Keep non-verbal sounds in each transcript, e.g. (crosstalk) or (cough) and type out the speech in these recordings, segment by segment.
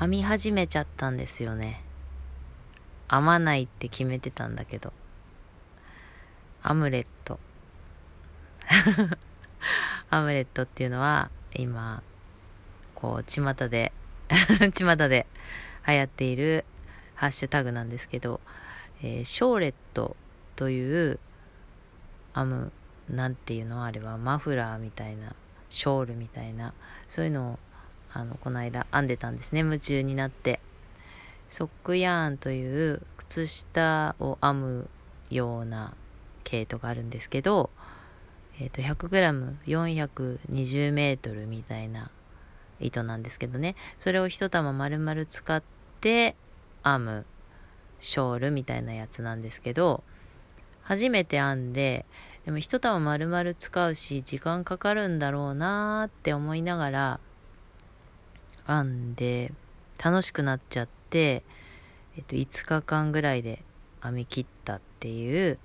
編み始めちゃったんですよね。編まないって決めてたんだけど。アムレット。(laughs) アムレットっていうのは今こう巷で (laughs) 巷で流行っているハッシュタグなんですけど、えー、ショーレットという編むなんていうのあれはマフラーみたいなショールみたいなそういうのをあのこの間編んでたんですね。夢中になって。ソックヤーンという靴下を編むような毛糸があるんですけど、えー、と 100g420m みたいな糸なんですけどね。それを一玉丸々使って編むショールみたいなやつなんですけど初めて編んででも一玉丸々使うし時間かかるんだろうなーって思いながら編んで楽しくなっちゃって、えっと、5日間ぐらいで編み切ったっていう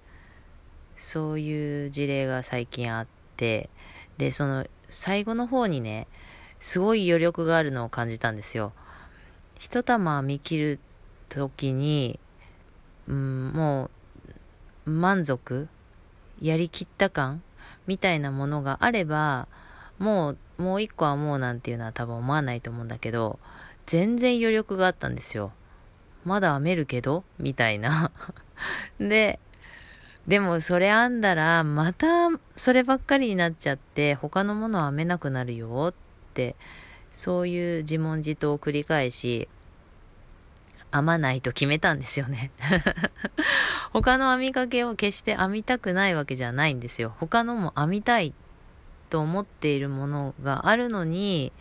そういう事例が最近あってでその最後の方にねすごい余力があるのを感じたんですよ。一玉編み切る時に、うん、もう満足？やりきった感？みたいなものがあればもうもう一個はもうなんていうのは多分思わないと思うんだけど全然余力があったんですよ。まだ編めるけど？みたいな。(laughs) ででもそれ編んだらまたそればっかりになっちゃって他のものは編めなくなるよってそういう自問自答を繰り返し編まないと決めたんですよね。(laughs) 他の編みかけを決して編みたくないわけじゃないんですよ。他のも編みたいっと思っているものがあるのに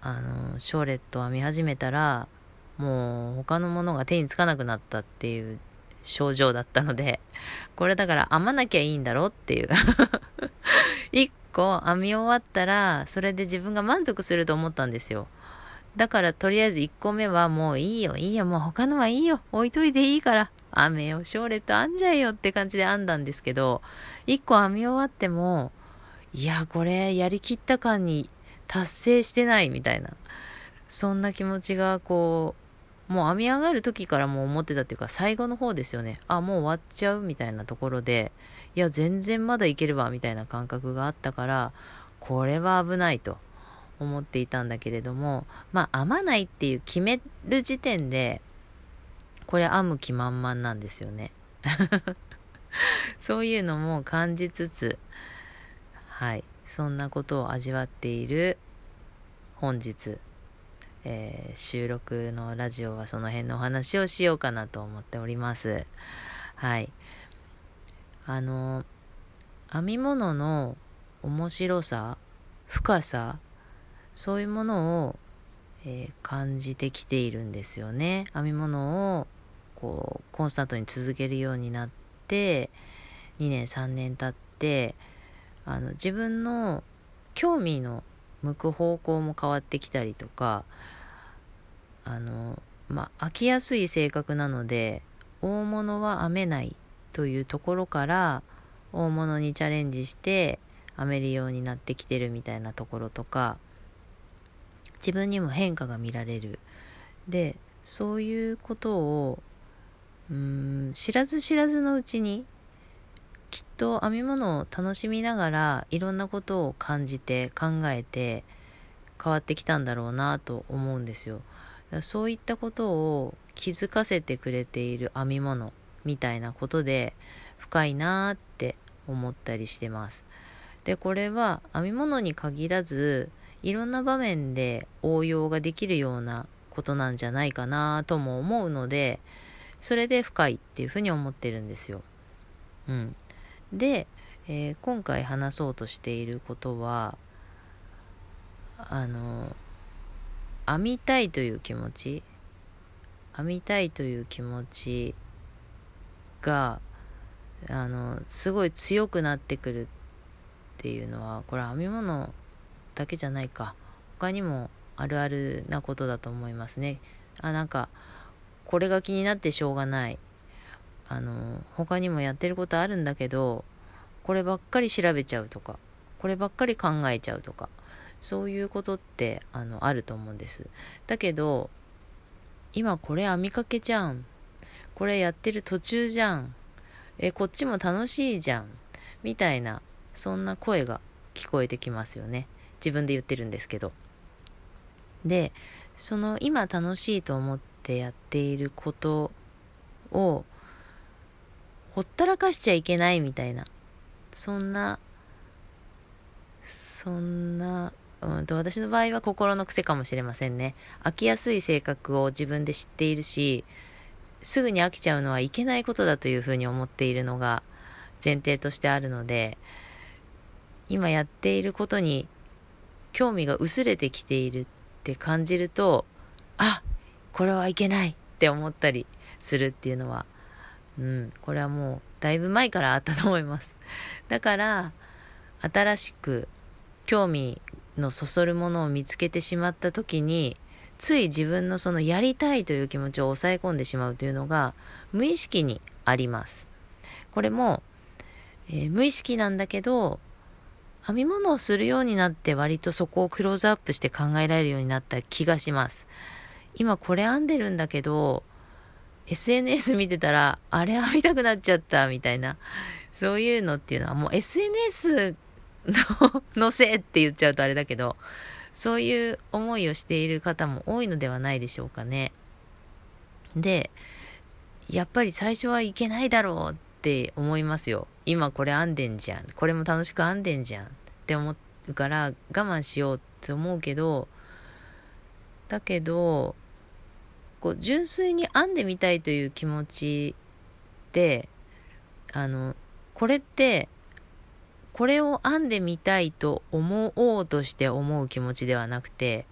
あのショーレットを編み始めたらもう他のものが手につかなくなったっていう症状だったのでこれだから編まなきゃいいんだろうっていう。(laughs) 一個編み終わったらそれで自分が満足すると思ったんですよ。だからとりあえず1個目はもういいよ、いいよ、もう他のはいいよ、置いといていいから、雨よ、ショーレット編んじゃえよって感じで編んだんですけど、1個編み終わっても、いや、これやりきった感に達成してないみたいな、そんな気持ちがこう、もう編み上がる時からもう思ってたっていうか、最後の方ですよね。あ、もう終わっちゃうみたいなところで、いや、全然まだいけるわ、みたいな感覚があったから、これは危ないと。思っていたんだけれどもまあ編まないっていう決める時点でこれ編む気満々なんですよね (laughs) そういうのも感じつつはい。そんなことを味わっている本日、えー、収録のラジオはその辺のお話をしようかなと思っております。はい。あの編み物の面白さ深さそういうものを、えー、感じてきているんですよね。編み物をこうコンスタントに続けるようになって2年3年経ってあの自分の興味の向く方向も変わってきたりとかあのまあ飽きやすい性格なので大物は編めないというところから大物にチャレンジして編めるようになってきてるみたいなところとか自分にも変化が見られる。でそういうことをうん知らず知らずのうちにきっと編み物を楽しみながらいろんなことを感じて考えて変わってきたんだろうなと思うんですよ。そういったことを気づかせてくれている編み物みたいなことで深いなって思ったりしてます。でこれは編み物に限らずいろんな場面で応用ができるようなことなんじゃないかなとも思うのでそれで深いっていうふうに思ってるんですよ。うん、で、えー、今回話そうとしていることはあの編みたいという気持ち編みたいという気持ちがあのすごい強くなってくるっていうのはこれ編み物だけじゃないか。他にもあるあるなことだと思いますね。あなんかこれが気になってしょうがない。あの他にもやってることあるんだけどこればっかり調べちゃうとかこればっかり考えちゃうとかそういうことってあのあると思うんです。だけど今これ編みかけじゃん。これやってる途中じゃん。えこっちも楽しいじゃん。みたいなそんな声が聞こえてきますよね。自分で言ってるんですけど。でその今楽しいと思ってやっていることをほったらかしちゃいけないみたいなそんなそんな、うんと、私の場合は心の癖かもしれませんね。飽きやすい性格を自分で知っているし、すぐに飽きちゃうのはいけないことだというふうに思っているのが前提としてあるので、今やっていることに興味が薄れてきているって感じると、あこれはいけないって思ったりするっていうのは、うん、これはもうだいぶ前からあったと思います。(laughs) だから、新しく興味のそそるものを見つけてしまった時につい自分のそのやりたいという気持ちを抑え込んでしまうというのが無意識にありますこれも、えー、無意識なんだけど編み物をするようになって割とそこをクローズアップして考えられるようになった気がします今これ編んでるんだけど SNS 見てたらあれ編みたくなっちゃったみたいなそういうのっていうのはもう SNS の (laughs) のせいって言っちゃうとあれだけど、そういう思いをしている方も多いのではないでしょうかね。で、やっぱり最初はいけないだろうって思いますよ。今これ編んでんじゃん。これも楽しく編んでんじゃんって思うから我慢しようって思うけど、だけど、こう純粋に編んでみたいという気持ちで、あの、これってこれを編んでみたいと思おうとして思う気持ちではなくて、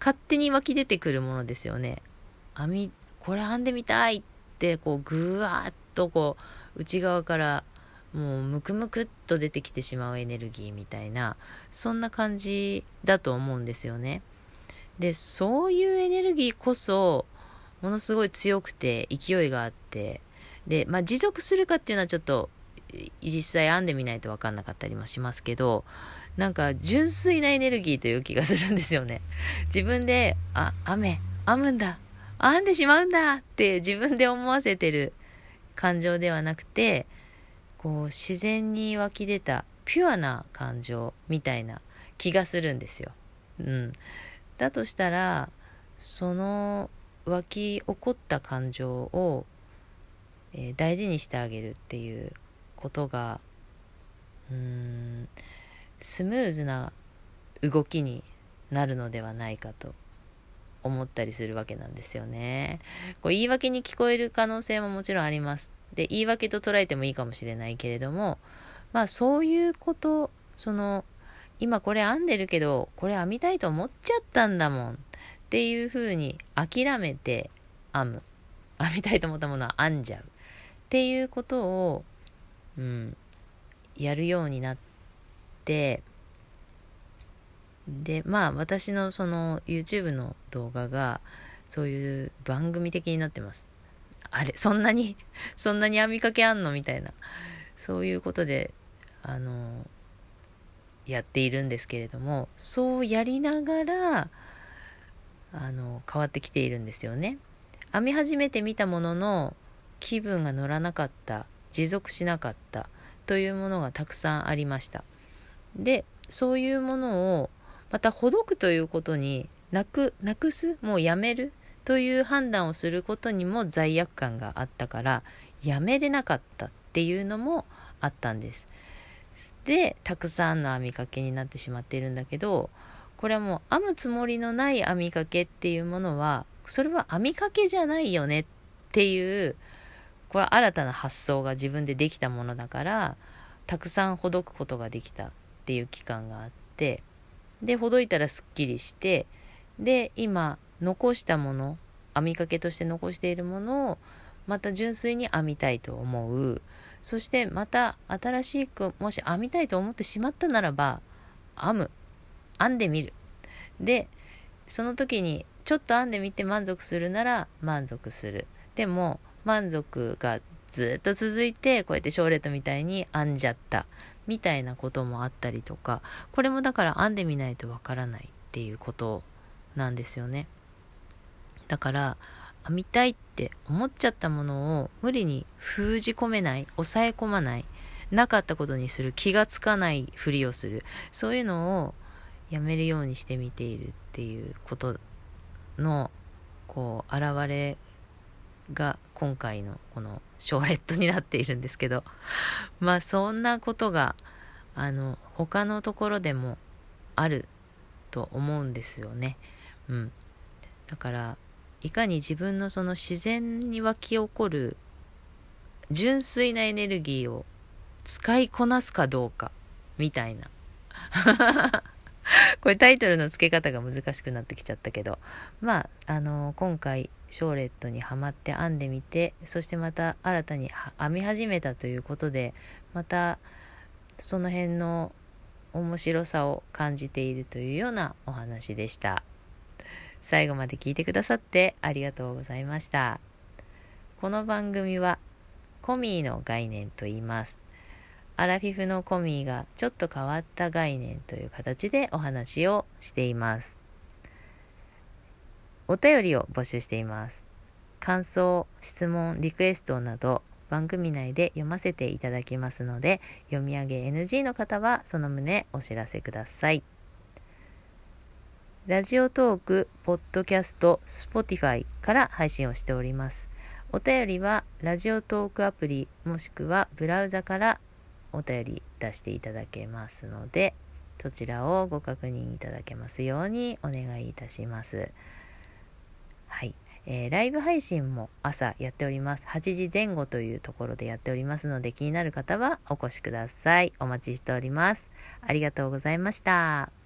勝手に湧き出てくるものですよね。編み、これ編んでみたいって、こう、ぐわっとこう、内側からもうムクムクっと出てきてしまうエネルギーみたいな、そんな感じだと思うんですよね。で、そういうエネルギーこそ、ものすごい強くて勢いがあって、で、まあ持続するかっていうのはちょっと実際編んでみないと分かんなかったりもしますけどなんか純粋なエネルギーという気がするんですよね (laughs) 自分であ雨編むんだ編んでしまうんだって自分で思わせてる感情ではなくてこう自然に湧き出たピュアな感情みたいな気がするんですよ。うん、だとしたらその湧き起こった感情を、えー、大事にしてあげるっていうことがうーんスムーズな動きになるのではないかと思ったりするわけなんですよね。こう言い訳に聞こえる可能性ももちろんあります。で言い訳と捉えてもいいかもしれないけれどもまあそういうことその今これ編んでるけどこれ編みたいと思っちゃったんだもんっていうふうに諦めて編む。編みたいと思ったものは編んじゃう。っていうことをうん、やるようになってでまあ私のその YouTube の動画がそういう番組的になってます。あれそんなに (laughs) そんなに編みかけあんのみたいな。そういうことであのやっているんですけれどもそうやりながらあの変わってきているんですよね。編み始めてみたものの気分が乗らなかった持続しなかったというものがたくさんありました。でそういうものをまたほどくということになくなくすもうやめるという判断をすることにも罪悪感があったからやめれなかったっていうのもあったんです。でたくさんの編みかけになってしまっているんだけどこれはもう編むつもりのない編みかけっていうものはそれは編みかけじゃないよねっていうこれは新たな発想が自分でできたものだからたくさんほどくことができたっていう期間があってでほどいたらすっきりしてで今残したもの編みかけとして残しているものをまた純粋に編みたいと思う。そしてまた新しくもし編みたいと思ってしまったならば編む。編んでみる。でその時にちょっと編んでみて満足するなら満足する。でも満足がずっと続いてこうやってショーレットみたいに編んじゃった。みたいなこともあったりとか。これもだから編んでみないとわからないっていうことなんですよね。だから編みたいって思っちゃったものを無理に封じ込めない抑え込まないなかったことにする気がつかないふりをする。そういうのをやめるようにしてみているっていうことのこう現れが今回のこのショーレットになっているんですけど (laughs) まあそんなことがあの他のところでもあると思うんですよね。うん、だからいかに自分のその自然に湧き起こる純粋なエネルギーを使いこなすかどうかみたいな (laughs) (laughs) これタイトルの付け方が難しくなってきちゃったけど。まああの今回ショーレットにはまって編んでみてそしてまた新たに編み始めたということでまたその辺の面白さを感じているというようなお話でした。最後まで聞いてくださってありがとうございました。この番組はコミーの概念と言います。アラフィフのコミーがちょっと変わった概念という形でお話をしています。お便りを募集しています。感想、質問、リクエストなど番組内で読ませていただきますので読み上げ NG の方はその旨お知らせください。 Radiotalk、ポッドキャスト、 Spotify から配信をしております。お便りはラジオトークアプリもしくはブラウザからお便り出していただけますのでそちらをご確認いただけますようにお願いいたします。はい、えー、ライブ配信も朝やっております。8時前後というところでやっておりますので気になる方はお越しください。お待ちしております。ありがとうございました。